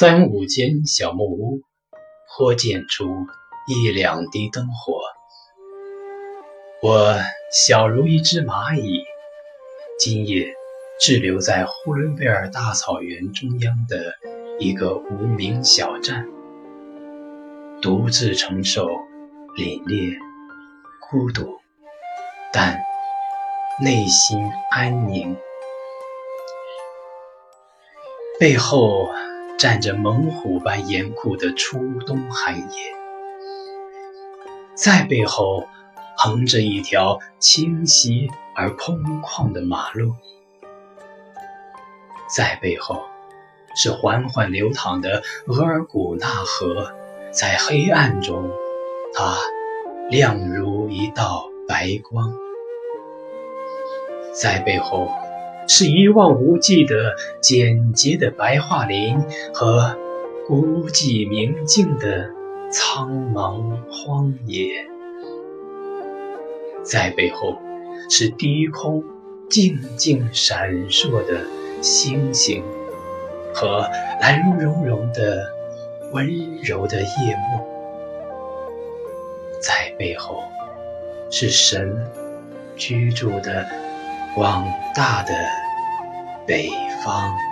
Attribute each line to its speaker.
Speaker 1: 三五间小木屋，或见出一两滴灯火。我小如一只蚂蚁，今夜滞留在呼伦贝尔大草原中央的一个无名小站，独自承受凛冽、孤独，但内心安宁。背后。站着猛虎般严酷的初冬寒夜，在背后横着一条清晰而空旷的马路，在背后是缓缓流淌的额尔古纳河，在黑暗中，它亮如一道白光，在背后。是一望无际的简洁的白桦林和孤寂明净的苍茫荒野，在背后是低空静静闪烁的星星和蓝茸茸的温柔的夜幕，在背后是神居住的。广大的北方。